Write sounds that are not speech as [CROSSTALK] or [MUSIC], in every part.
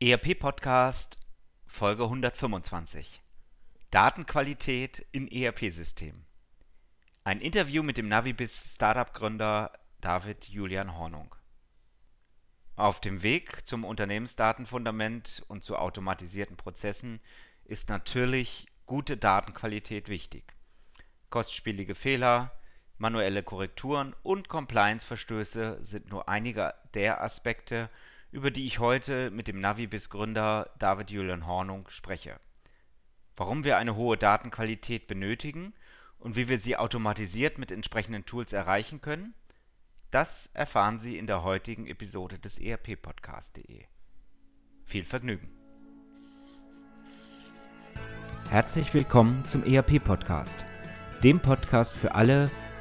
ERP Podcast Folge 125 Datenqualität in ERP-Systemen. Ein Interview mit dem Navibis Startup-Gründer David Julian Hornung. Auf dem Weg zum Unternehmensdatenfundament und zu automatisierten Prozessen ist natürlich gute Datenqualität wichtig. Kostspielige Fehler, manuelle Korrekturen und Compliance-Verstöße sind nur einige der Aspekte, über die ich heute mit dem Navibis-Gründer David Julian Hornung spreche. Warum wir eine hohe Datenqualität benötigen und wie wir sie automatisiert mit entsprechenden Tools erreichen können, das erfahren Sie in der heutigen Episode des ERP-Podcast.de. Viel Vergnügen! Herzlich willkommen zum ERP-Podcast, dem Podcast für alle, die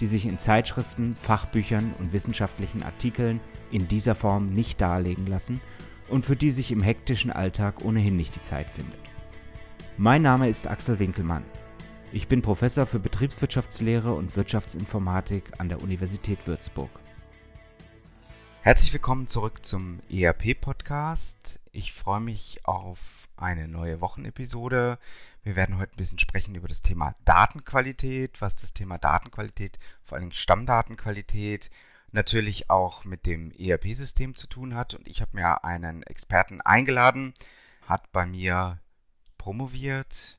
die sich in Zeitschriften, Fachbüchern und wissenschaftlichen Artikeln in dieser Form nicht darlegen lassen und für die sich im hektischen Alltag ohnehin nicht die Zeit findet. Mein Name ist Axel Winkelmann. Ich bin Professor für Betriebswirtschaftslehre und Wirtschaftsinformatik an der Universität Würzburg. Herzlich willkommen zurück zum ERP-Podcast. Ich freue mich auf eine neue Wochenepisode. Wir werden heute ein bisschen sprechen über das Thema Datenqualität, was das Thema Datenqualität, vor allem Stammdatenqualität, natürlich auch mit dem ERP-System zu tun hat. Und ich habe mir einen Experten eingeladen, hat bei mir promoviert,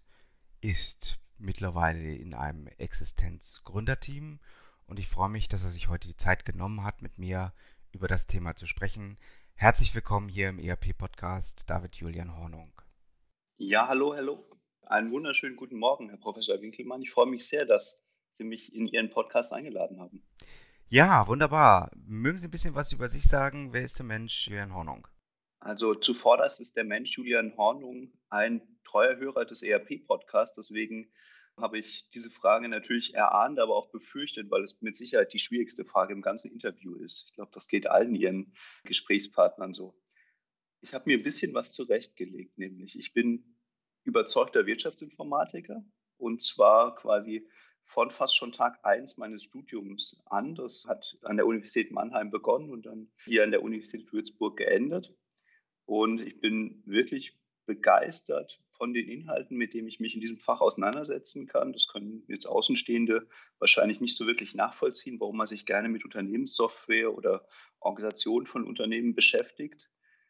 ist mittlerweile in einem Existenzgründerteam und ich freue mich, dass er sich heute die Zeit genommen hat, mit mir über das Thema zu sprechen. Herzlich willkommen hier im ERP-Podcast, David Julian Hornung. Ja, hallo, hallo. Einen wunderschönen guten Morgen, Herr Professor Winkelmann. Ich freue mich sehr, dass Sie mich in Ihren Podcast eingeladen haben. Ja, wunderbar. Mögen Sie ein bisschen was über sich sagen? Wer ist der Mensch Julian Hornung? Also zuvorderst ist der Mensch Julian Hornung ein treuer Hörer des ERP-Podcasts. Deswegen habe ich diese Frage natürlich erahnt, aber auch befürchtet, weil es mit Sicherheit die schwierigste Frage im ganzen Interview ist. Ich glaube, das geht allen Ihren Gesprächspartnern so. Ich habe mir ein bisschen was zurechtgelegt, nämlich ich bin überzeugter Wirtschaftsinformatiker und zwar quasi von fast schon Tag 1 meines Studiums an. Das hat an der Universität Mannheim begonnen und dann hier an der Universität Würzburg geendet. Und ich bin wirklich begeistert von den Inhalten, mit denen ich mich in diesem Fach auseinandersetzen kann. Das können jetzt Außenstehende wahrscheinlich nicht so wirklich nachvollziehen, warum man sich gerne mit Unternehmenssoftware oder Organisation von Unternehmen beschäftigt.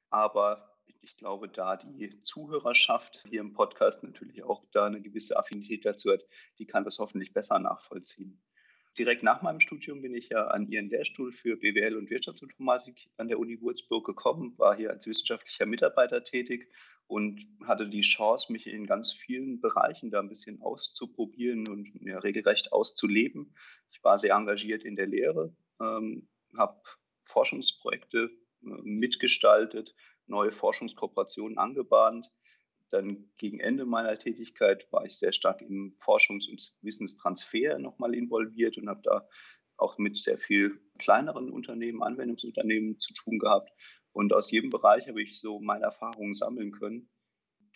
Aber ich glaube, da die Zuhörerschaft hier im Podcast natürlich auch da eine gewisse Affinität dazu hat, die kann das hoffentlich besser nachvollziehen. Direkt nach meinem Studium bin ich ja an Ihren Lehrstuhl für BWL und Wirtschaftsinformatik an der Uni Würzburg gekommen, war hier als wissenschaftlicher Mitarbeiter tätig und hatte die Chance, mich in ganz vielen Bereichen da ein bisschen auszuprobieren und ja, regelrecht auszuleben. Ich war sehr engagiert in der Lehre, ähm, habe Forschungsprojekte äh, mitgestaltet, neue Forschungskooperationen angebahnt. Dann gegen Ende meiner Tätigkeit war ich sehr stark im Forschungs- und Wissenstransfer nochmal involviert und habe da auch mit sehr viel kleineren Unternehmen, Anwendungsunternehmen zu tun gehabt. Und aus jedem Bereich habe ich so meine Erfahrungen sammeln können,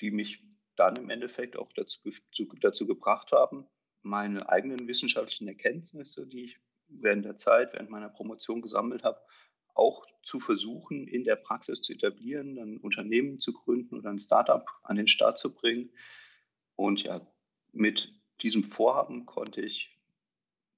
die mich dann im Endeffekt auch dazu, dazu gebracht haben, meine eigenen wissenschaftlichen Erkenntnisse, die ich während der Zeit, während meiner Promotion gesammelt habe, auch zu versuchen, in der Praxis zu etablieren, ein Unternehmen zu gründen oder ein Startup an den Start zu bringen. Und ja, mit diesem Vorhaben konnte ich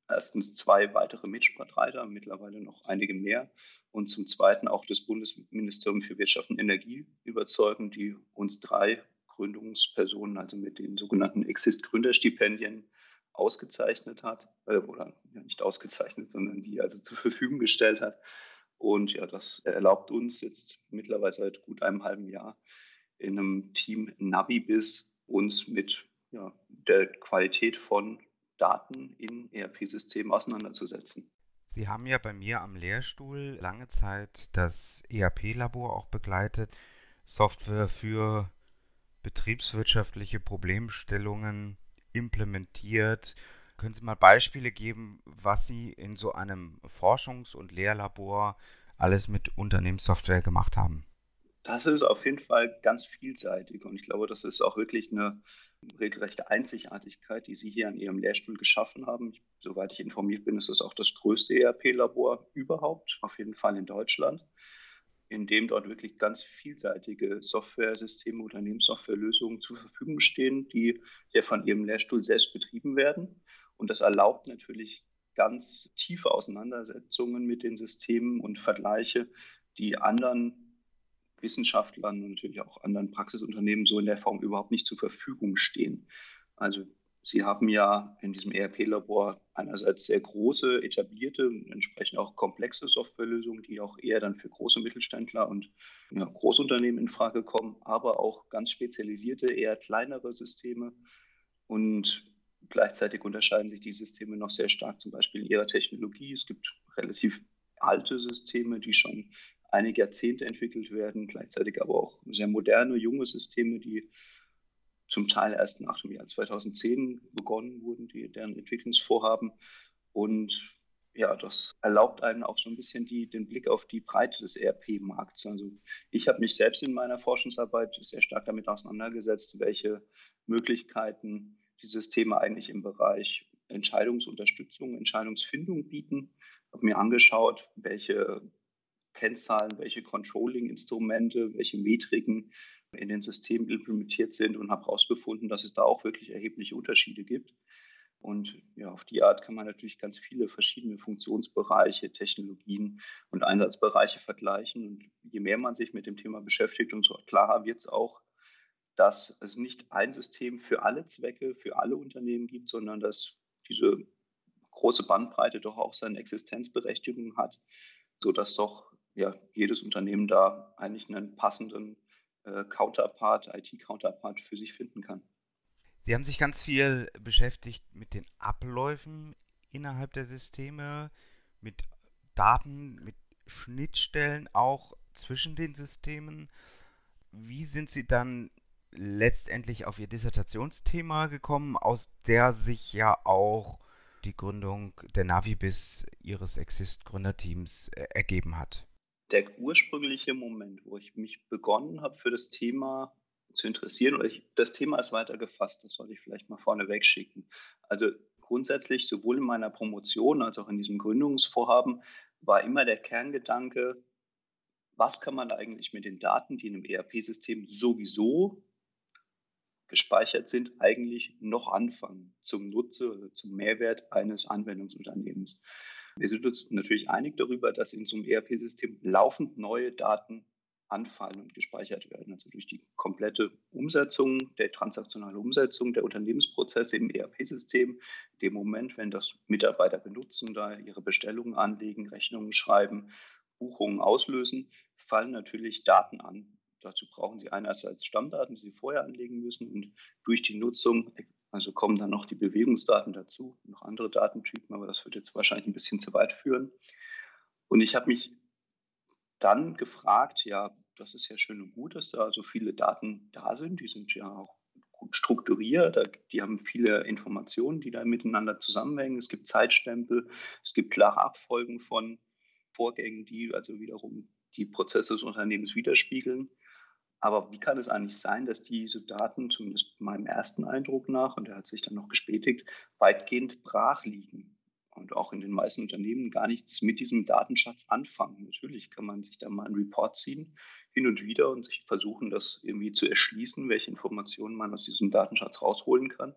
erstens zwei weitere Mitstreiter, mittlerweile noch einige mehr, und zum Zweiten auch das Bundesministerium für Wirtschaft und Energie überzeugen, die uns drei Gründungspersonen, also mit den sogenannten Exist-Gründerstipendien, ausgezeichnet hat, äh, oder ja, nicht ausgezeichnet, sondern die also zur Verfügung gestellt hat. Und ja, das erlaubt uns jetzt mittlerweile seit gut einem halben Jahr in einem Team Navibis uns mit ja, der Qualität von Daten in ERP-Systemen auseinanderzusetzen. Sie haben ja bei mir am Lehrstuhl lange Zeit das ERP-Labor auch begleitet, Software für betriebswirtschaftliche Problemstellungen implementiert. Können Sie mal Beispiele geben, was Sie in so einem Forschungs- und Lehrlabor alles mit Unternehmenssoftware gemacht haben? Das ist auf jeden Fall ganz vielseitig und ich glaube, das ist auch wirklich eine regelrechte Einzigartigkeit, die Sie hier an Ihrem Lehrstuhl geschaffen haben. Soweit ich informiert bin, ist das auch das größte ERP-Labor überhaupt, auf jeden Fall in Deutschland, in dem dort wirklich ganz vielseitige Software-Systeme, Unternehmenssoftwarelösungen zur Verfügung stehen, die ja von Ihrem Lehrstuhl selbst betrieben werden. Und das erlaubt natürlich ganz tiefe Auseinandersetzungen mit den Systemen und Vergleiche, die anderen Wissenschaftlern und natürlich auch anderen Praxisunternehmen so in der Form überhaupt nicht zur Verfügung stehen. Also Sie haben ja in diesem ERP-Labor einerseits sehr große, etablierte und entsprechend auch komplexe Softwarelösungen, die auch eher dann für große Mittelständler und ja, Großunternehmen in Frage kommen, aber auch ganz spezialisierte, eher kleinere Systeme. Und gleichzeitig unterscheiden sich die Systeme noch sehr stark, zum Beispiel in ihrer Technologie. Es gibt relativ alte Systeme, die schon einige Jahrzehnte entwickelt werden, gleichzeitig aber auch sehr moderne, junge Systeme, die zum Teil erst nach dem Jahr 2010 begonnen wurden, die, deren Entwicklungsvorhaben. Und ja, das erlaubt einem auch so ein bisschen die, den Blick auf die Breite des ERP-Markts. Also ich habe mich selbst in meiner Forschungsarbeit sehr stark damit auseinandergesetzt, welche Möglichkeiten die Systeme eigentlich im Bereich Entscheidungsunterstützung, Entscheidungsfindung bieten. Habe mir angeschaut, welche Kennzahlen, welche Controlling-Instrumente, welche Metriken in den Systemen implementiert sind und habe herausgefunden, dass es da auch wirklich erhebliche Unterschiede gibt. Und ja, auf die Art kann man natürlich ganz viele verschiedene Funktionsbereiche, Technologien und Einsatzbereiche vergleichen. Und je mehr man sich mit dem Thema beschäftigt, umso klarer wird es auch, dass es nicht ein System für alle Zwecke, für alle Unternehmen gibt, sondern dass diese große Bandbreite doch auch seine Existenzberechtigung hat, sodass doch ja, jedes Unternehmen da eigentlich einen passenden äh, Counterpart, IT-Counterpart für sich finden kann. Sie haben sich ganz viel beschäftigt mit den Abläufen innerhalb der Systeme, mit Daten, mit Schnittstellen auch zwischen den Systemen. Wie sind Sie dann letztendlich auf Ihr Dissertationsthema gekommen, aus der sich ja auch die Gründung der Navibis Ihres Exist-Gründerteams äh, ergeben hat? der ursprüngliche Moment, wo ich mich begonnen habe, für das Thema zu interessieren, oder ich, das Thema ist weiter gefasst, das sollte ich vielleicht mal vorneweg schicken. Also grundsätzlich, sowohl in meiner Promotion als auch in diesem Gründungsvorhaben, war immer der Kerngedanke, was kann man eigentlich mit den Daten, die in einem ERP-System sowieso gespeichert sind, eigentlich noch anfangen zum Nutze oder zum Mehrwert eines Anwendungsunternehmens. Wir sind uns natürlich einig darüber, dass in so einem ERP-System laufend neue Daten anfallen und gespeichert werden. Also durch die komplette Umsetzung, der transaktionale Umsetzung der Unternehmensprozesse im ERP-System, dem Moment, wenn das Mitarbeiter benutzen, da ihre Bestellungen anlegen, Rechnungen schreiben, Buchungen auslösen, fallen natürlich Daten an. Dazu brauchen Sie einerseits Stammdaten, die Sie vorher anlegen müssen und durch die Nutzung also kommen dann noch die Bewegungsdaten dazu, noch andere Datentypen, aber das wird jetzt wahrscheinlich ein bisschen zu weit führen. Und ich habe mich dann gefragt, ja, das ist ja schön und gut, dass da so viele Daten da sind. Die sind ja auch gut strukturiert, die haben viele Informationen, die da miteinander zusammenhängen. Es gibt Zeitstempel, es gibt klare Abfolgen von Vorgängen, die also wiederum die Prozesse des Unternehmens widerspiegeln. Aber wie kann es eigentlich sein, dass diese Daten, zumindest meinem ersten Eindruck nach, und der hat sich dann noch gespätigt, weitgehend brach liegen und auch in den meisten Unternehmen gar nichts mit diesem Datenschatz anfangen? Natürlich kann man sich da mal einen Report ziehen, hin und wieder und sich versuchen, das irgendwie zu erschließen, welche Informationen man aus diesem Datenschatz rausholen kann.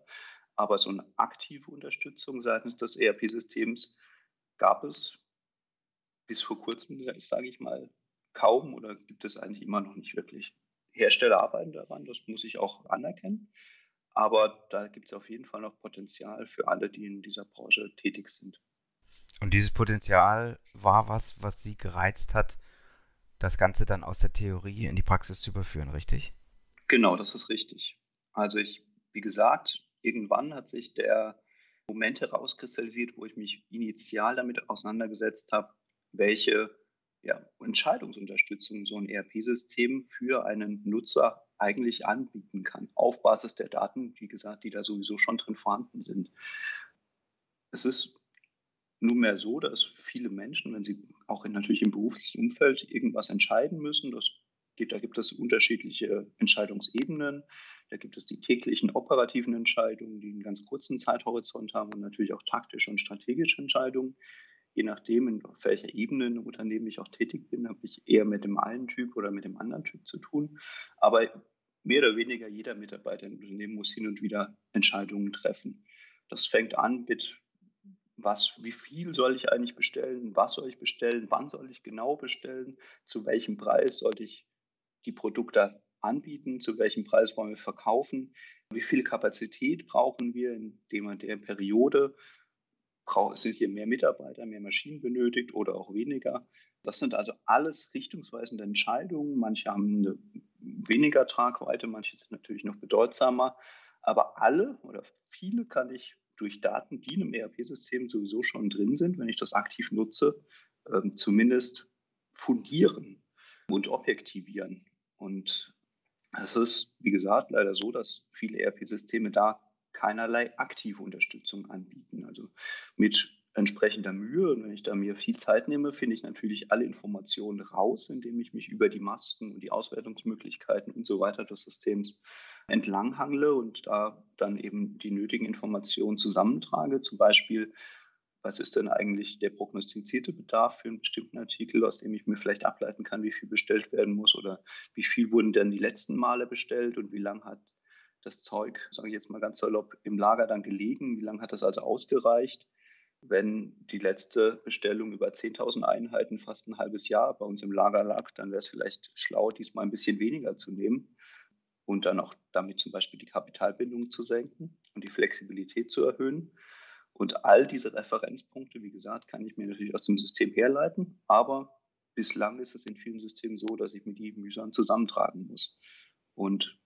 Aber so eine aktive Unterstützung seitens des ERP-Systems gab es bis vor kurzem, sage ich mal, kaum oder gibt es eigentlich immer noch nicht wirklich. Hersteller arbeiten daran, das muss ich auch anerkennen. Aber da gibt es auf jeden Fall noch Potenzial für alle, die in dieser Branche tätig sind. Und dieses Potenzial war was, was Sie gereizt hat, das Ganze dann aus der Theorie in die Praxis zu überführen, richtig? Genau, das ist richtig. Also ich, wie gesagt, irgendwann hat sich der Moment herauskristallisiert, wo ich mich initial damit auseinandergesetzt habe, welche ja, Entscheidungsunterstützung so ein ERP-System für einen Nutzer eigentlich anbieten kann, auf Basis der Daten, wie gesagt, die da sowieso schon drin vorhanden sind. Es ist nunmehr so, dass viele Menschen, wenn sie auch in, natürlich im beruflichen Umfeld irgendwas entscheiden müssen, das gibt, da gibt es unterschiedliche Entscheidungsebenen. Da gibt es die täglichen operativen Entscheidungen, die einen ganz kurzen Zeithorizont haben und natürlich auch taktische und strategische Entscheidungen. Je nachdem, auf welcher Ebene im Unternehmen ich auch tätig bin, habe ich eher mit dem einen Typ oder mit dem anderen Typ zu tun. Aber mehr oder weniger jeder Mitarbeiter im Unternehmen muss hin und wieder Entscheidungen treffen. Das fängt an mit was, wie viel soll ich eigentlich bestellen, was soll ich bestellen, wann soll ich genau bestellen, zu welchem Preis sollte ich die Produkte anbieten, zu welchem Preis wollen wir verkaufen, wie viel Kapazität brauchen wir in dem und der Periode, sind hier mehr Mitarbeiter, mehr Maschinen benötigt oder auch weniger. Das sind also alles richtungsweisende Entscheidungen. Manche haben eine weniger Tragweite, manche sind natürlich noch bedeutsamer. Aber alle oder viele kann ich durch Daten, die in einem ERP-System sowieso schon drin sind, wenn ich das aktiv nutze, ähm, zumindest fundieren und objektivieren. Und es ist, wie gesagt, leider so, dass viele ERP-Systeme da keinerlei aktive Unterstützung anbieten. Also mit entsprechender Mühe und wenn ich da mir viel Zeit nehme, finde ich natürlich alle Informationen raus, indem ich mich über die Masken und die Auswertungsmöglichkeiten und so weiter des Systems entlanghangle und da dann eben die nötigen Informationen zusammentrage. Zum Beispiel was ist denn eigentlich der prognostizierte Bedarf für einen bestimmten Artikel, aus dem ich mir vielleicht ableiten kann, wie viel bestellt werden muss oder wie viel wurden denn die letzten Male bestellt und wie lange hat das Zeug, sage ich jetzt mal ganz salopp, im Lager dann gelegen, wie lange hat das also ausgereicht. Wenn die letzte Bestellung über 10.000 Einheiten fast ein halbes Jahr bei uns im Lager lag, dann wäre es vielleicht schlau, diesmal ein bisschen weniger zu nehmen und dann auch damit zum Beispiel die Kapitalbindung zu senken und die Flexibilität zu erhöhen. Und all diese Referenzpunkte, wie gesagt, kann ich mir natürlich aus dem System herleiten, aber bislang ist es in vielen Systemen so, dass ich mir die mühsam zusammentragen muss. Und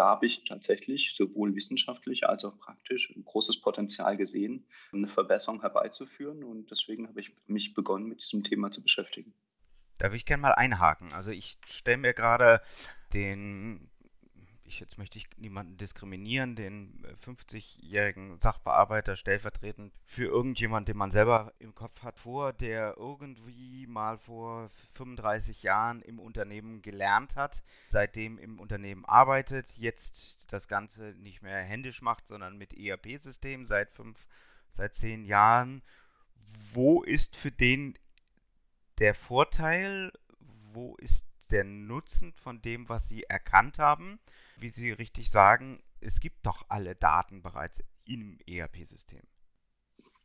da habe ich tatsächlich sowohl wissenschaftlich als auch praktisch ein großes Potenzial gesehen, eine Verbesserung herbeizuführen. Und deswegen habe ich mich begonnen, mit diesem Thema zu beschäftigen. Da würde ich gerne mal einhaken. Also ich stelle mir gerade den ich, jetzt möchte ich niemanden diskriminieren, den 50-jährigen äh, Sachbearbeiter stellvertretend für irgendjemand, den man selber im Kopf hat, vor, der irgendwie mal vor 35 Jahren im Unternehmen gelernt hat, seitdem im Unternehmen arbeitet, jetzt das Ganze nicht mehr händisch macht, sondern mit ERP-System seit fünf, seit zehn Jahren. Wo ist für den der Vorteil? Wo ist der Nutzen von dem, was Sie erkannt haben? Wie Sie richtig sagen, es gibt doch alle Daten bereits im ERP-System.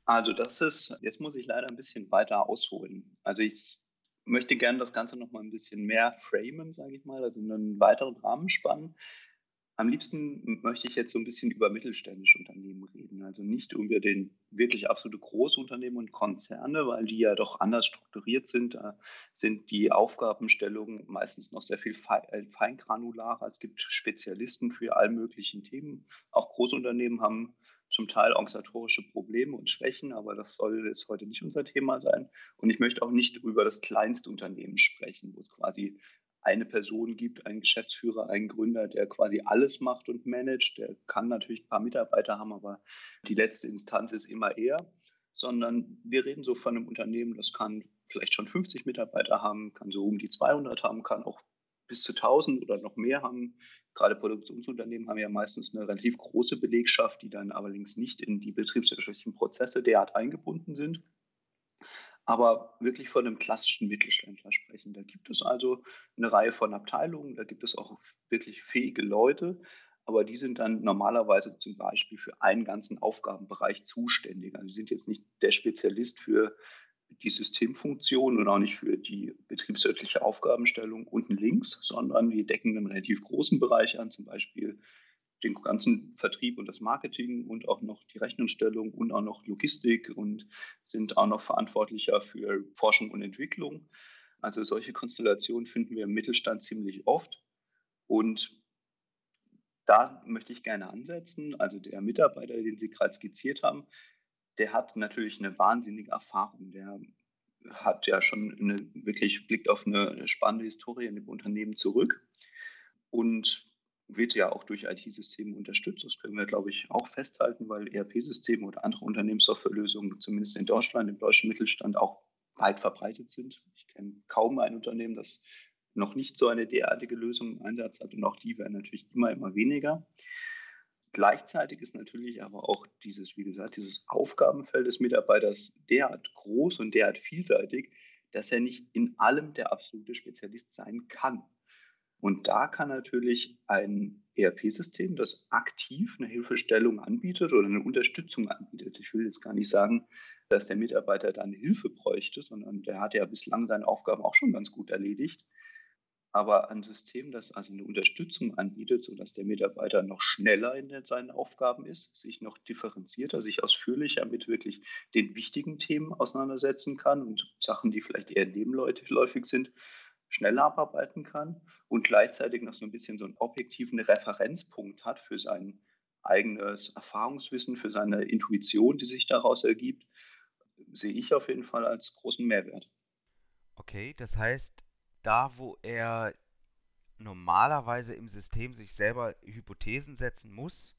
Also das ist, jetzt muss ich leider ein bisschen weiter ausholen. Also ich möchte gerne das Ganze noch mal ein bisschen mehr framen, sage ich mal, also einen weiteren Rahmen spannen. Am liebsten möchte ich jetzt so ein bisschen über mittelständische Unternehmen reden, also nicht über den wirklich absolute Großunternehmen und Konzerne, weil die ja doch anders strukturiert sind. Da sind die Aufgabenstellungen meistens noch sehr viel äh, feingranularer. Es gibt Spezialisten für all möglichen Themen. Auch Großunternehmen haben zum Teil organisatorische Probleme und Schwächen, aber das soll jetzt heute nicht unser Thema sein. Und ich möchte auch nicht über das Kleinstunternehmen sprechen, wo es quasi eine Person gibt, einen Geschäftsführer, einen Gründer, der quasi alles macht und managt. Der kann natürlich ein paar Mitarbeiter haben, aber die letzte Instanz ist immer er. Sondern wir reden so von einem Unternehmen, das kann vielleicht schon 50 Mitarbeiter haben, kann so um die 200 haben, kann auch bis zu 1000 oder noch mehr haben. Gerade Produktionsunternehmen haben ja meistens eine relativ große Belegschaft, die dann allerdings nicht in die betriebswirtschaftlichen Prozesse derart eingebunden sind aber wirklich von einem klassischen Mittelständler sprechen. Da gibt es also eine Reihe von Abteilungen, da gibt es auch wirklich fähige Leute, aber die sind dann normalerweise zum Beispiel für einen ganzen Aufgabenbereich zuständig. Also sie sind jetzt nicht der Spezialist für die Systemfunktion und auch nicht für die betriebswirtschaftliche Aufgabenstellung unten links, sondern die decken einen relativ großen Bereich an, zum Beispiel den ganzen Vertrieb und das Marketing und auch noch die Rechnungsstellung und auch noch Logistik und sind auch noch verantwortlicher für Forschung und Entwicklung. Also solche Konstellationen finden wir im Mittelstand ziemlich oft. Und da möchte ich gerne ansetzen. Also der Mitarbeiter, den Sie gerade skizziert haben, der hat natürlich eine wahnsinnige Erfahrung. Der hat ja schon eine, wirklich blickt auf eine spannende Historie in dem Unternehmen zurück und wird ja auch durch IT-Systeme unterstützt. Das können wir, glaube ich, auch festhalten, weil ERP-Systeme oder andere Unternehmenssoftwarelösungen zumindest in Deutschland, im deutschen Mittelstand auch weit verbreitet sind. Ich kenne kaum ein Unternehmen, das noch nicht so eine derartige Lösung im Einsatz hat und auch die werden natürlich immer, immer weniger. Gleichzeitig ist natürlich aber auch dieses, wie gesagt, dieses Aufgabenfeld des Mitarbeiters derart groß und derart vielseitig, dass er nicht in allem der absolute Spezialist sein kann. Und da kann natürlich ein ERP-System, das aktiv eine Hilfestellung anbietet oder eine Unterstützung anbietet. Ich will jetzt gar nicht sagen, dass der Mitarbeiter dann Hilfe bräuchte, sondern der hat ja bislang seine Aufgaben auch schon ganz gut erledigt aber ein System, das also eine Unterstützung anbietet, sodass der Mitarbeiter noch schneller in seinen Aufgaben ist, sich noch differenzierter, sich ausführlicher mit wirklich den wichtigen Themen auseinandersetzen kann und Sachen, die vielleicht eher nebenläufig sind, schneller abarbeiten kann und gleichzeitig noch so ein bisschen so einen objektiven Referenzpunkt hat für sein eigenes Erfahrungswissen, für seine Intuition, die sich daraus ergibt, sehe ich auf jeden Fall als großen Mehrwert. Okay, das heißt, da, wo er normalerweise im System sich selber Hypothesen setzen muss,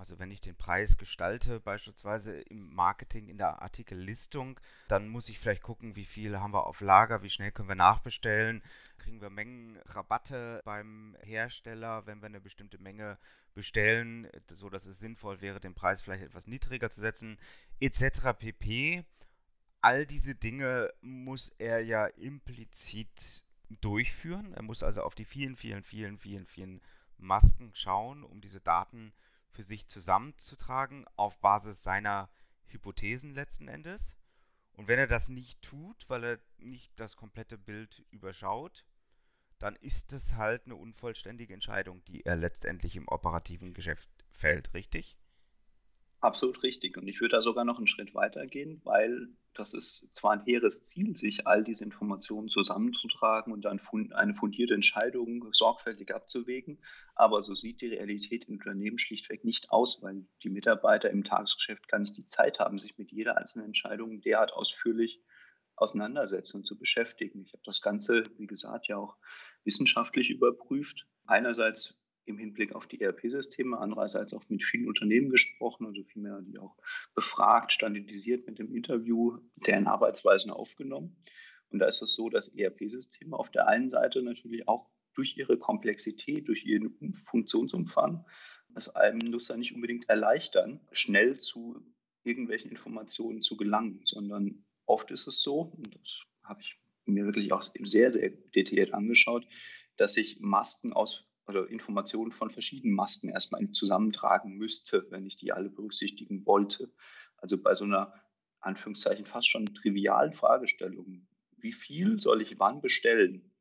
also wenn ich den Preis gestalte, beispielsweise im Marketing, in der Artikellistung, dann muss ich vielleicht gucken, wie viel haben wir auf Lager, wie schnell können wir nachbestellen, kriegen wir Mengenrabatte beim Hersteller, wenn wir eine bestimmte Menge bestellen, so dass es sinnvoll wäre, den Preis vielleicht etwas niedriger zu setzen, etc. pp all diese Dinge muss er ja implizit durchführen. Er muss also auf die vielen, vielen, vielen, vielen, vielen Masken schauen, um diese Daten für sich zusammenzutragen auf Basis seiner Hypothesen letzten Endes. Und wenn er das nicht tut, weil er nicht das komplette Bild überschaut, dann ist es halt eine unvollständige Entscheidung, die er letztendlich im operativen Geschäft fällt, richtig? Absolut richtig. Und ich würde da sogar noch einen Schritt weiter gehen, weil das ist zwar ein hehres Ziel, sich all diese Informationen zusammenzutragen und dann eine fundierte Entscheidung sorgfältig abzuwägen, aber so sieht die Realität im Unternehmen schlichtweg nicht aus, weil die Mitarbeiter im Tagesgeschäft gar nicht die Zeit haben, sich mit jeder einzelnen Entscheidung derart ausführlich auseinandersetzen und zu beschäftigen. Ich habe das Ganze, wie gesagt, ja auch wissenschaftlich überprüft. Einerseits im Hinblick auf die ERP-Systeme, andererseits auch mit vielen Unternehmen gesprochen, also vielmehr die auch befragt, standardisiert mit dem Interview deren Arbeitsweisen aufgenommen. Und da ist es so, dass ERP-Systeme auf der einen Seite natürlich auch durch ihre Komplexität, durch ihren Funktionsumfang, es einem Nutzer nicht unbedingt erleichtern, schnell zu irgendwelchen Informationen zu gelangen, sondern oft ist es so, und das habe ich mir wirklich auch sehr, sehr detailliert angeschaut, dass sich Masken aus oder Informationen von verschiedenen Masken erstmal zusammentragen müsste, wenn ich die alle berücksichtigen wollte. Also bei so einer Anführungszeichen fast schon trivialen Fragestellung, wie viel soll ich wann bestellen?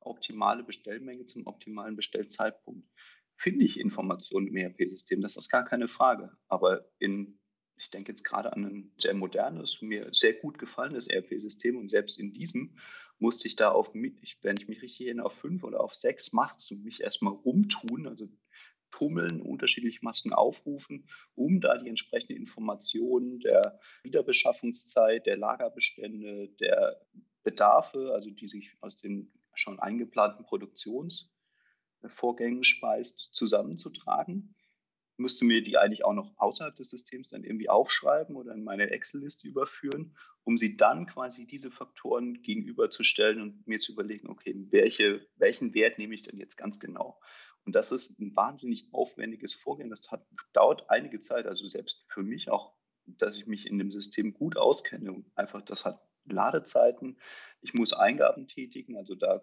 Optimale Bestellmenge zum optimalen Bestellzeitpunkt. Finde ich Informationen im ERP-System, das ist gar keine Frage. Aber in ich denke jetzt gerade an ein sehr modernes, mir sehr gut gefallenes ERP-System und selbst in diesem musste ich da auf, wenn ich mich richtig erinnere, auf fünf oder auf sechs Masken und mich erstmal rumtun, also tummeln, unterschiedliche Masken aufrufen, um da die entsprechenden Informationen der Wiederbeschaffungszeit, der Lagerbestände, der Bedarfe, also die sich aus den schon eingeplanten Produktionsvorgängen speist, zusammenzutragen müsste mir die eigentlich auch noch außerhalb des Systems dann irgendwie aufschreiben oder in meine Excel-Liste überführen, um sie dann quasi diese Faktoren gegenüberzustellen und mir zu überlegen, okay, welche, welchen Wert nehme ich denn jetzt ganz genau? Und das ist ein wahnsinnig aufwendiges Vorgehen. Das hat, dauert einige Zeit, also selbst für mich auch, dass ich mich in dem System gut auskenne. Und einfach, das hat Ladezeiten. Ich muss Eingaben tätigen, also da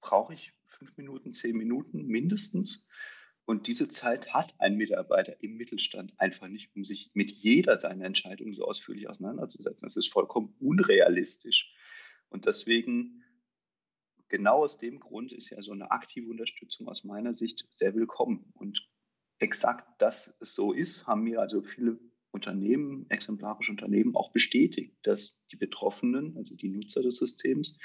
brauche ich fünf Minuten, zehn Minuten mindestens. Und diese Zeit hat ein Mitarbeiter im Mittelstand einfach nicht, um sich mit jeder seiner Entscheidungen so ausführlich auseinanderzusetzen. Das ist vollkommen unrealistisch. Und deswegen, genau aus dem Grund, ist ja so eine aktive Unterstützung aus meiner Sicht sehr willkommen. Und exakt, dass es so ist, haben mir also viele Unternehmen, exemplarische Unternehmen auch bestätigt, dass die Betroffenen, also die Nutzer des Systems,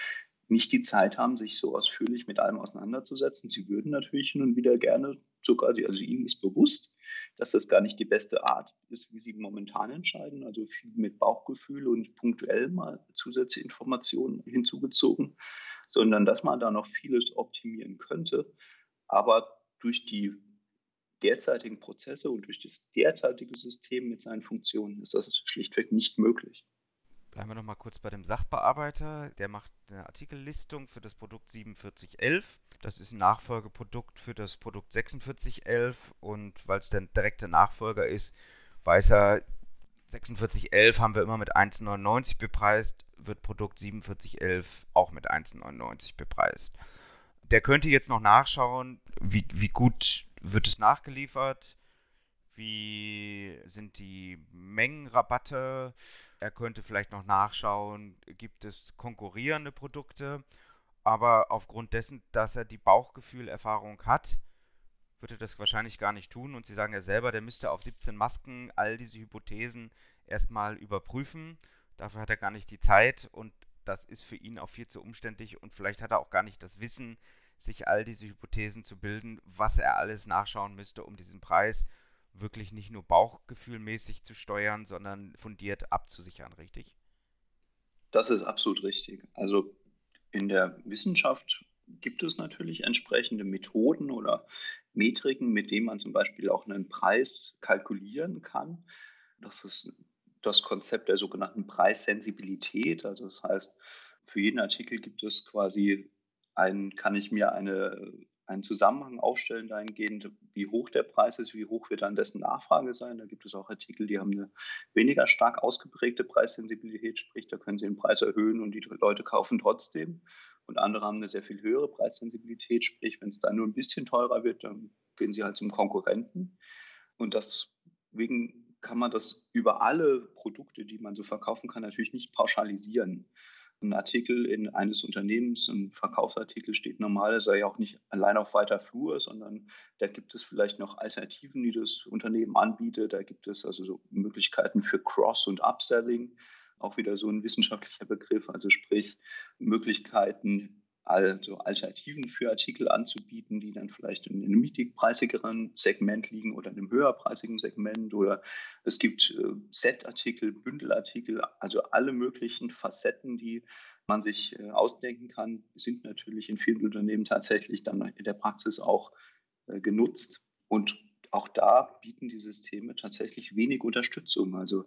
nicht die Zeit haben, sich so ausführlich mit allem auseinanderzusetzen. Sie würden natürlich nun wieder gerne sogar, also ihnen ist bewusst, dass das gar nicht die beste Art ist, wie sie momentan entscheiden. Also viel mit Bauchgefühl und punktuell mal zusätzliche Informationen hinzugezogen. sondern dass man da noch vieles optimieren könnte. Aber durch die derzeitigen Prozesse und durch das derzeitige System mit seinen Funktionen ist das schlichtweg nicht möglich. Bleiben wir noch mal kurz bei dem Sachbearbeiter. Der macht eine Artikellistung für das Produkt 4711. Das ist ein Nachfolgeprodukt für das Produkt 4611 und weil es der direkte Nachfolger ist, weiß er, 4611 haben wir immer mit 1,99 bepreist, wird Produkt 4711 auch mit 1,99 bepreist. Der könnte jetzt noch nachschauen, wie, wie gut wird es nachgeliefert, wie sind die Mengenrabatte. Er könnte vielleicht noch nachschauen, gibt es konkurrierende Produkte. Aber aufgrund dessen, dass er die Bauchgefühlerfahrung hat, würde das wahrscheinlich gar nicht tun. Und Sie sagen ja selber, der müsste auf 17 Masken all diese Hypothesen erstmal überprüfen. Dafür hat er gar nicht die Zeit und das ist für ihn auch viel zu umständlich und vielleicht hat er auch gar nicht das Wissen, sich all diese Hypothesen zu bilden, was er alles nachschauen müsste, um diesen Preis wirklich nicht nur bauchgefühlmäßig zu steuern, sondern fundiert abzusichern, richtig? Das ist absolut richtig. Also in der Wissenschaft gibt es natürlich entsprechende Methoden oder Metriken, mit denen man zum Beispiel auch einen Preis kalkulieren kann. Das ist das Konzept der sogenannten Preissensibilität. Also das heißt, für jeden Artikel gibt es quasi ein, kann ich mir eine, einen Zusammenhang aufstellen dahingehend, wie hoch der Preis ist, wie hoch wird dann dessen Nachfrage sein. Da gibt es auch Artikel, die haben eine weniger stark ausgeprägte Preissensibilität, sprich, da können sie den Preis erhöhen und die Leute kaufen trotzdem. Und andere haben eine sehr viel höhere Preissensibilität, sprich, wenn es dann nur ein bisschen teurer wird, dann gehen sie halt zum Konkurrenten. Und deswegen kann man das über alle Produkte, die man so verkaufen kann, natürlich nicht pauschalisieren ein Artikel in eines Unternehmens, ein Verkaufsartikel steht normalerweise ja auch nicht allein auf weiter Flur, sondern da gibt es vielleicht noch Alternativen, die das Unternehmen anbietet. Da gibt es also so Möglichkeiten für Cross- und Upselling, auch wieder so ein wissenschaftlicher Begriff, also sprich Möglichkeiten, also Alternativen für Artikel anzubieten, die dann vielleicht in einem niedrigpreisigeren Segment liegen oder in einem höherpreisigen Segment. Oder es gibt äh, Set-Artikel, Bündelartikel, also alle möglichen Facetten, die man sich äh, ausdenken kann, sind natürlich in vielen Unternehmen tatsächlich dann in der Praxis auch äh, genutzt. Und auch da bieten die Systeme tatsächlich wenig Unterstützung. Also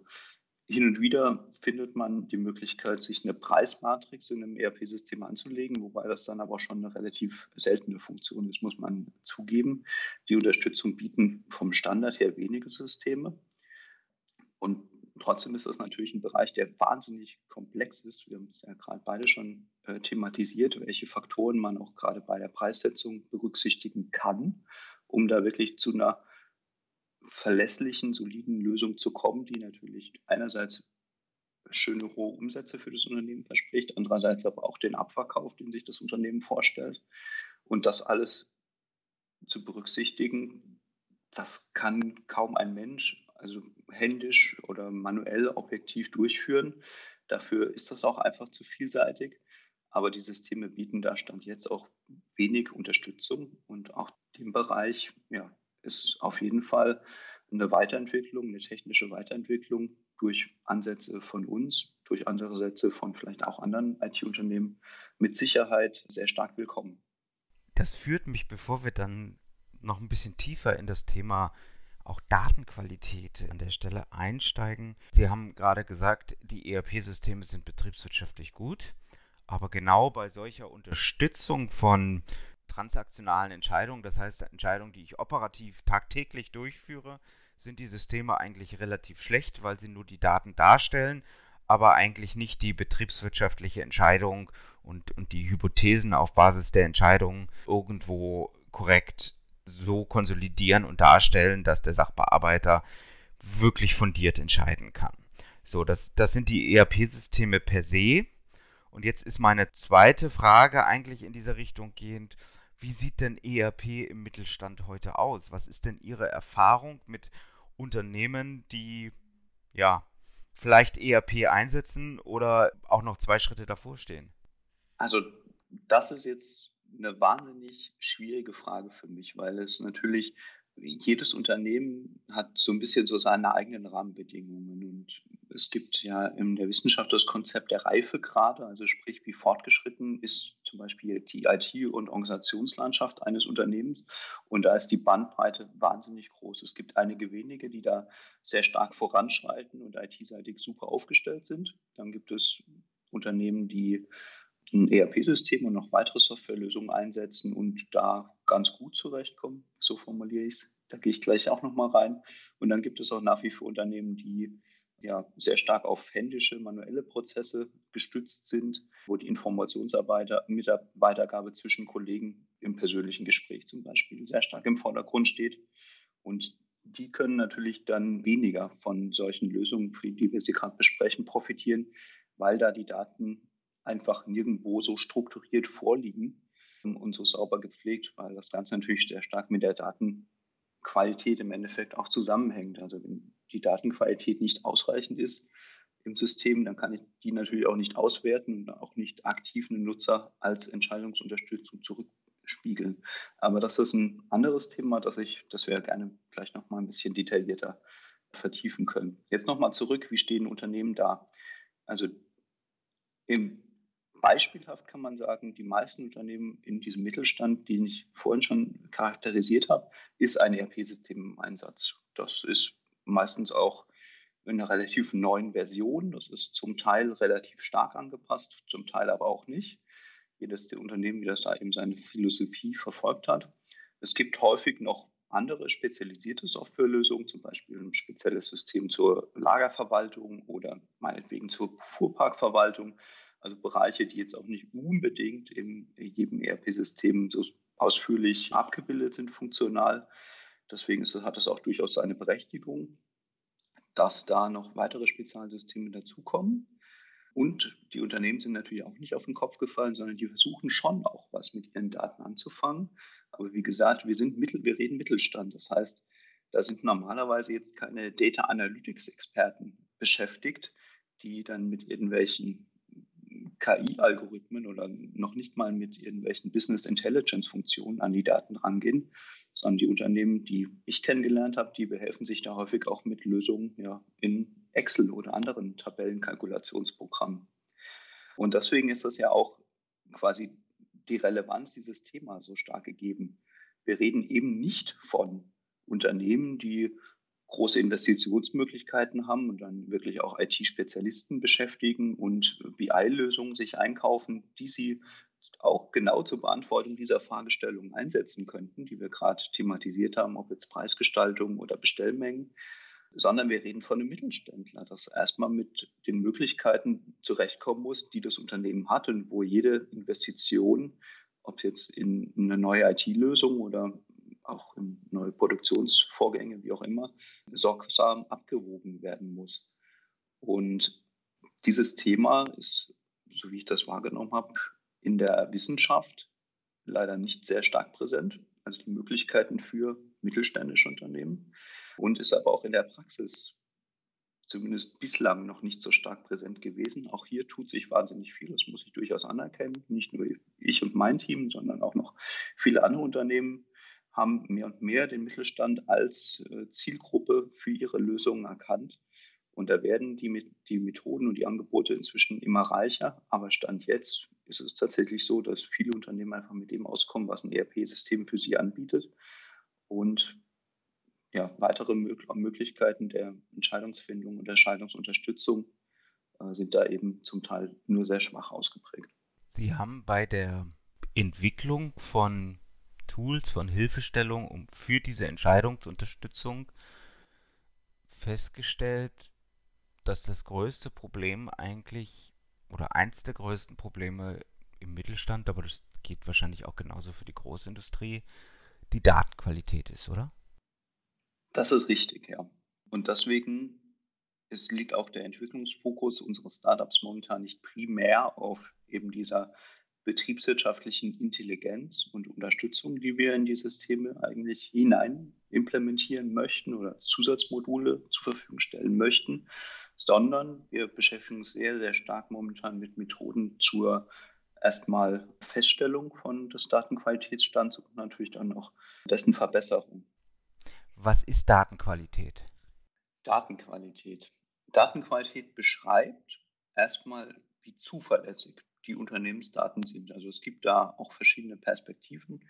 hin und wieder findet man die Möglichkeit, sich eine Preismatrix in einem ERP-System anzulegen, wobei das dann aber schon eine relativ seltene Funktion ist, muss man zugeben. Die Unterstützung bieten vom Standard her wenige Systeme. Und trotzdem ist das natürlich ein Bereich, der wahnsinnig komplex ist. Wir haben es ja gerade beide schon äh, thematisiert, welche Faktoren man auch gerade bei der Preissetzung berücksichtigen kann, um da wirklich zu einer verlässlichen, soliden Lösung zu kommen, die natürlich einerseits schöne hohe Umsätze für das Unternehmen verspricht, andererseits aber auch den Abverkauf, den sich das Unternehmen vorstellt. Und das alles zu berücksichtigen, das kann kaum ein Mensch, also händisch oder manuell objektiv durchführen. Dafür ist das auch einfach zu vielseitig. Aber die Systeme bieten da Stand jetzt auch wenig Unterstützung und auch dem Bereich ja, ist auf jeden Fall eine Weiterentwicklung, eine technische Weiterentwicklung durch Ansätze von uns, durch andere Sätze von vielleicht auch anderen IT-Unternehmen mit Sicherheit sehr stark willkommen. Das führt mich, bevor wir dann noch ein bisschen tiefer in das Thema auch Datenqualität an der Stelle einsteigen. Sie haben gerade gesagt, die ERP-Systeme sind betriebswirtschaftlich gut, aber genau bei solcher Unterstützung von transaktionalen Entscheidungen, das heißt Entscheidungen, die ich operativ tagtäglich durchführe, sind die Systeme eigentlich relativ schlecht, weil sie nur die Daten darstellen, aber eigentlich nicht die betriebswirtschaftliche Entscheidung und, und die Hypothesen auf Basis der Entscheidungen irgendwo korrekt so konsolidieren und darstellen, dass der Sachbearbeiter wirklich fundiert entscheiden kann. So, das, das sind die ERP-Systeme per se. Und jetzt ist meine zweite Frage eigentlich in diese Richtung gehend. Wie sieht denn ERP im Mittelstand heute aus? Was ist denn Ihre Erfahrung mit Unternehmen, die ja vielleicht ERP einsetzen oder auch noch zwei Schritte davor stehen? Also das ist jetzt eine wahnsinnig schwierige Frage für mich, weil es natürlich jedes Unternehmen hat so ein bisschen so seine eigenen Rahmenbedingungen und es gibt ja in der Wissenschaft das Konzept der Reifegrade, also sprich, wie fortgeschritten ist zum Beispiel die IT- und Organisationslandschaft eines Unternehmens. Und da ist die Bandbreite wahnsinnig groß. Es gibt einige wenige, die da sehr stark voranschreiten und IT-seitig super aufgestellt sind. Dann gibt es Unternehmen, die ein ERP-System und noch weitere Softwarelösungen einsetzen und da ganz gut zurechtkommen. So formuliere ich es. Da gehe ich gleich auch nochmal rein. Und dann gibt es auch nach wie vor Unternehmen, die ja sehr stark auf händische, manuelle Prozesse gestützt sind, wo die Informationsweitergabe zwischen Kollegen im persönlichen Gespräch zum Beispiel sehr stark im Vordergrund steht. Und die können natürlich dann weniger von solchen Lösungen, die wir sie gerade besprechen, profitieren, weil da die Daten einfach nirgendwo so strukturiert vorliegen und so sauber gepflegt, weil das Ganze natürlich sehr stark mit der Datenqualität im Endeffekt auch zusammenhängt. Also wenn die Datenqualität nicht ausreichend ist im System, dann kann ich die natürlich auch nicht auswerten und auch nicht aktiv einen Nutzer als Entscheidungsunterstützung zurückspiegeln. Aber das ist ein anderes Thema, das ich, das wir gerne gleich noch mal ein bisschen detaillierter vertiefen können. Jetzt noch mal zurück, wie stehen Unternehmen da? Also im Beispielhaft kann man sagen, die meisten Unternehmen in diesem Mittelstand, den ich vorhin schon charakterisiert habe, ist ein ERP-System im Einsatz. Das ist meistens auch in einer relativ neuen Version. Das ist zum Teil relativ stark angepasst, zum Teil aber auch nicht. Jedes der Unternehmen, wie das da eben seine Philosophie verfolgt hat. Es gibt häufig noch andere spezialisierte Softwarelösungen, zum Beispiel ein spezielles System zur Lagerverwaltung oder meinetwegen zur Fuhrparkverwaltung. Also Bereiche, die jetzt auch nicht unbedingt in jedem ERP-System so ausführlich abgebildet sind, funktional. Deswegen ist, hat das auch durchaus seine Berechtigung, dass da noch weitere Spezialsysteme dazukommen. Und die Unternehmen sind natürlich auch nicht auf den Kopf gefallen, sondern die versuchen schon auch was mit ihren Daten anzufangen. Aber wie gesagt, wir sind Mittel, wir reden Mittelstand. Das heißt, da sind normalerweise jetzt keine Data Analytics Experten beschäftigt, die dann mit irgendwelchen KI-Algorithmen oder noch nicht mal mit irgendwelchen Business Intelligence-Funktionen an die Daten rangehen, sondern die Unternehmen, die ich kennengelernt habe, die behelfen sich da häufig auch mit Lösungen ja, in Excel oder anderen Tabellenkalkulationsprogrammen. Und deswegen ist das ja auch quasi die Relevanz dieses Themas so stark gegeben. Wir reden eben nicht von Unternehmen, die große Investitionsmöglichkeiten haben und dann wirklich auch IT-Spezialisten beschäftigen und BI-Lösungen sich einkaufen, die sie auch genau zur Beantwortung dieser Fragestellungen einsetzen könnten, die wir gerade thematisiert haben, ob jetzt Preisgestaltung oder Bestellmengen, sondern wir reden von einem Mittelständler, das erstmal mit den Möglichkeiten zurechtkommen muss, die das Unternehmen hat und wo jede Investition, ob jetzt in eine neue IT-Lösung oder auch in neue Produktionsvorgänge, wie auch immer, sorgsam abgewogen werden muss. Und dieses Thema ist, so wie ich das wahrgenommen habe, in der Wissenschaft leider nicht sehr stark präsent, also die Möglichkeiten für mittelständische Unternehmen und ist aber auch in der Praxis zumindest bislang noch nicht so stark präsent gewesen. Auch hier tut sich wahnsinnig viel, das muss ich durchaus anerkennen. Nicht nur ich und mein Team, sondern auch noch viele andere Unternehmen haben mehr und mehr den Mittelstand als äh, Zielgruppe für ihre Lösungen erkannt. Und da werden die, die Methoden und die Angebote inzwischen immer reicher. Aber Stand jetzt ist es tatsächlich so, dass viele Unternehmen einfach mit dem auskommen, was ein ERP-System für sie anbietet. Und ja, weitere Möglichkeiten der Entscheidungsfindung und Entscheidungsunterstützung äh, sind da eben zum Teil nur sehr schwach ausgeprägt. Sie haben bei der Entwicklung von Tools, von Hilfestellung um für diese Entscheidungsunterstützung festgestellt, dass das größte Problem eigentlich oder eins der größten Probleme im Mittelstand, aber das geht wahrscheinlich auch genauso für die Großindustrie, die Datenqualität ist, oder? Das ist richtig, ja. Und deswegen es liegt auch der Entwicklungsfokus unseres Startups momentan nicht primär auf eben dieser betriebswirtschaftlichen Intelligenz und Unterstützung, die wir in die Systeme eigentlich hinein implementieren möchten oder als Zusatzmodule zur Verfügung stellen möchten, sondern wir beschäftigen uns sehr, sehr stark momentan mit Methoden zur erstmal Feststellung von des Datenqualitätsstands und natürlich dann auch dessen Verbesserung. Was ist Datenqualität? Datenqualität. Datenqualität beschreibt erstmal, wie zuverlässig die Unternehmensdaten sind. Also es gibt da auch verschiedene Perspektiven.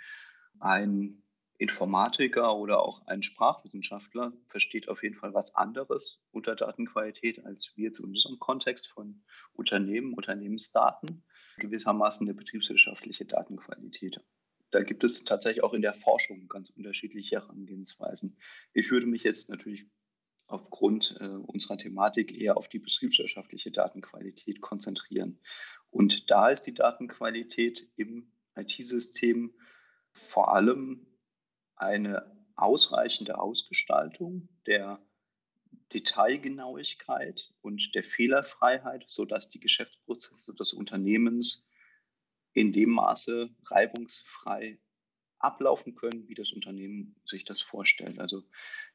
Ein Informatiker oder auch ein Sprachwissenschaftler versteht auf jeden Fall was anderes unter Datenqualität als wir zu unserem Kontext von Unternehmen, Unternehmensdaten, gewissermaßen eine betriebswirtschaftliche Datenqualität. Da gibt es tatsächlich auch in der Forschung ganz unterschiedliche Herangehensweisen. Ich würde mich jetzt natürlich aufgrund äh, unserer Thematik eher auf die betriebswirtschaftliche Datenqualität konzentrieren. Und da ist die Datenqualität im IT-System vor allem eine ausreichende Ausgestaltung der Detailgenauigkeit und der Fehlerfreiheit, sodass die Geschäftsprozesse des Unternehmens in dem Maße reibungsfrei ablaufen können, wie das Unternehmen sich das vorstellt. Also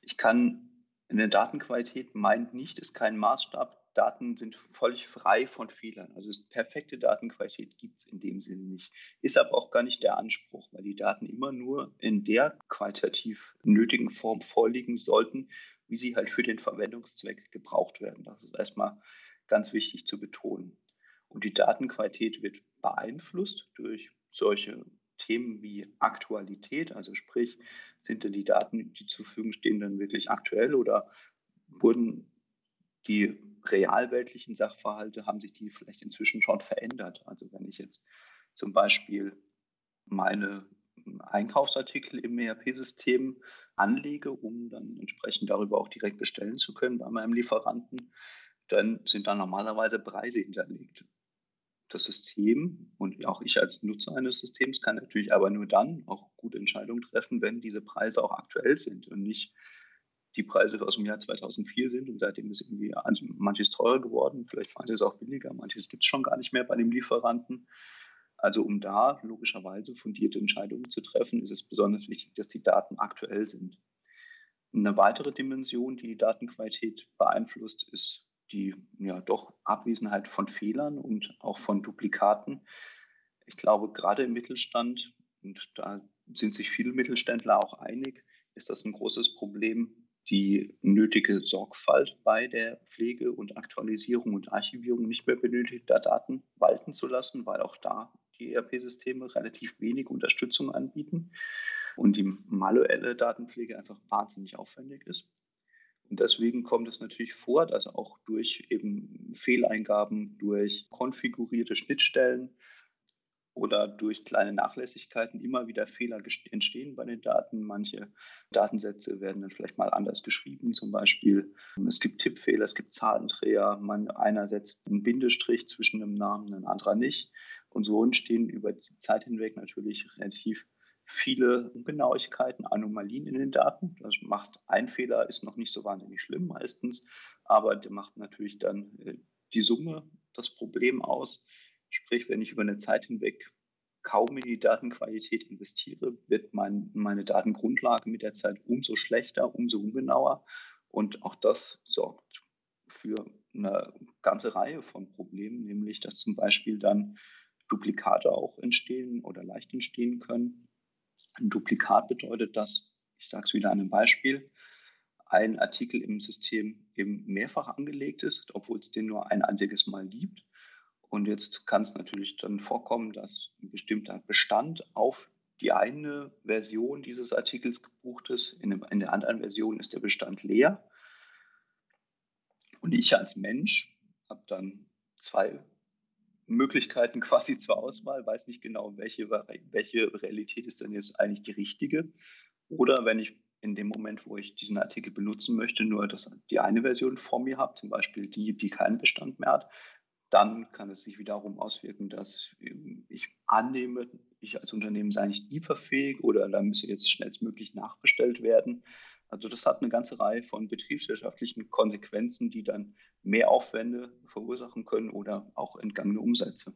ich kann eine Datenqualität meint nicht, ist kein Maßstab. Daten sind völlig frei von Fehlern. Also perfekte Datenqualität gibt es in dem Sinne nicht. Ist aber auch gar nicht der Anspruch, weil die Daten immer nur in der qualitativ nötigen Form vorliegen sollten, wie sie halt für den Verwendungszweck gebraucht werden. Das ist erstmal ganz wichtig zu betonen. Und die Datenqualität wird beeinflusst durch solche Themen wie Aktualität, also sprich, sind denn die Daten, die zur Verfügung stehen, dann wirklich aktuell oder wurden die realweltlichen Sachverhalte, haben sich die vielleicht inzwischen schon verändert? Also wenn ich jetzt zum Beispiel meine Einkaufsartikel im ERP-System anlege, um dann entsprechend darüber auch direkt bestellen zu können bei meinem Lieferanten, dann sind da normalerweise Preise hinterlegt das System und auch ich als Nutzer eines Systems kann natürlich aber nur dann auch gute Entscheidungen treffen, wenn diese Preise auch aktuell sind und nicht die Preise aus dem Jahr 2004 sind und seitdem ist irgendwie manches teurer geworden, vielleicht manches auch billiger, manches gibt es schon gar nicht mehr bei dem Lieferanten. Also um da logischerweise fundierte Entscheidungen zu treffen, ist es besonders wichtig, dass die Daten aktuell sind. Eine weitere Dimension, die die Datenqualität beeinflusst, ist die ja doch Abwesenheit von Fehlern und auch von Duplikaten. Ich glaube, gerade im Mittelstand, und da sind sich viele Mittelständler auch einig, ist das ein großes Problem, die nötige Sorgfalt bei der Pflege und Aktualisierung und Archivierung nicht mehr benötigter Daten walten zu lassen, weil auch da die ERP-Systeme relativ wenig Unterstützung anbieten und die manuelle Datenpflege einfach wahnsinnig aufwendig ist. Und deswegen kommt es natürlich vor, dass auch durch eben Fehleingaben, durch konfigurierte Schnittstellen oder durch kleine Nachlässigkeiten immer wieder Fehler entstehen bei den Daten. Manche Datensätze werden dann vielleicht mal anders geschrieben. Zum Beispiel, es gibt Tippfehler, es gibt Zahlendreher. Man, einer setzt einen Bindestrich zwischen einem Namen, ein anderer nicht. Und so entstehen über die Zeit hinweg natürlich relativ viele Ungenauigkeiten, Anomalien in den Daten. Das macht ein Fehler, ist noch nicht so wahnsinnig schlimm meistens, aber der macht natürlich dann äh, die Summe das Problem aus. Sprich, wenn ich über eine Zeit hinweg kaum in die Datenqualität investiere, wird mein, meine Datengrundlage mit der Zeit umso schlechter, umso ungenauer. Und auch das sorgt für eine ganze Reihe von Problemen, nämlich dass zum Beispiel dann Duplikate auch entstehen oder leicht entstehen können. Ein Duplikat bedeutet, dass, ich sage es wieder an einem Beispiel, ein Artikel im System eben mehrfach angelegt ist, obwohl es den nur ein einziges Mal gibt. Und jetzt kann es natürlich dann vorkommen, dass ein bestimmter Bestand auf die eine Version dieses Artikels gebucht ist. In, in der anderen Version ist der Bestand leer. Und ich als Mensch habe dann zwei Möglichkeiten [LAUGHS] quasi zur Auswahl, weiß nicht genau, welche, welche Realität ist denn jetzt eigentlich die richtige. Oder wenn ich in dem Moment, wo ich diesen Artikel benutzen möchte, nur das, die eine Version vor mir habe, zum Beispiel die, die keinen Bestand mehr hat, dann kann es sich wiederum auswirken, dass ich annehme, ich als Unternehmen sei nicht lieferfähig oder da müsse jetzt schnellstmöglich nachbestellt werden. Also das hat eine ganze Reihe von betriebswirtschaftlichen Konsequenzen, die dann mehr Aufwände verursachen können oder auch entgangene Umsätze.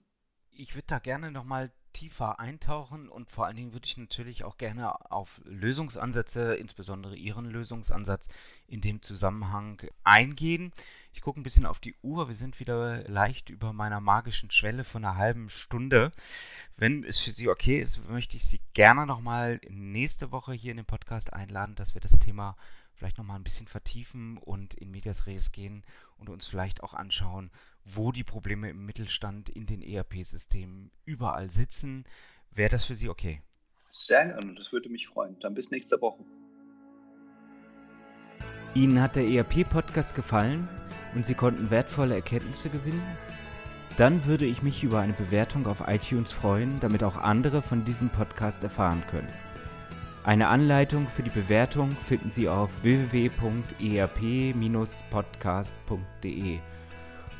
Ich würde da gerne nochmal tiefer eintauchen und vor allen Dingen würde ich natürlich auch gerne auf Lösungsansätze, insbesondere Ihren Lösungsansatz in dem Zusammenhang eingehen. Ich gucke ein bisschen auf die Uhr. Wir sind wieder leicht über meiner magischen Schwelle von einer halben Stunde. Wenn es für Sie okay ist, möchte ich Sie gerne nochmal nächste Woche hier in den Podcast einladen, dass wir das Thema vielleicht nochmal ein bisschen vertiefen und in Medias Res gehen und uns vielleicht auch anschauen, wo die Probleme im Mittelstand in den ERP-Systemen überall sitzen. Wäre das für Sie okay? Sehr gerne, das würde mich freuen. Dann bis nächste Woche. Ihnen hat der ERP-Podcast gefallen und Sie konnten wertvolle Erkenntnisse gewinnen? Dann würde ich mich über eine Bewertung auf iTunes freuen, damit auch andere von diesem Podcast erfahren können. Eine Anleitung für die Bewertung finden Sie auf www.erp-podcast.de.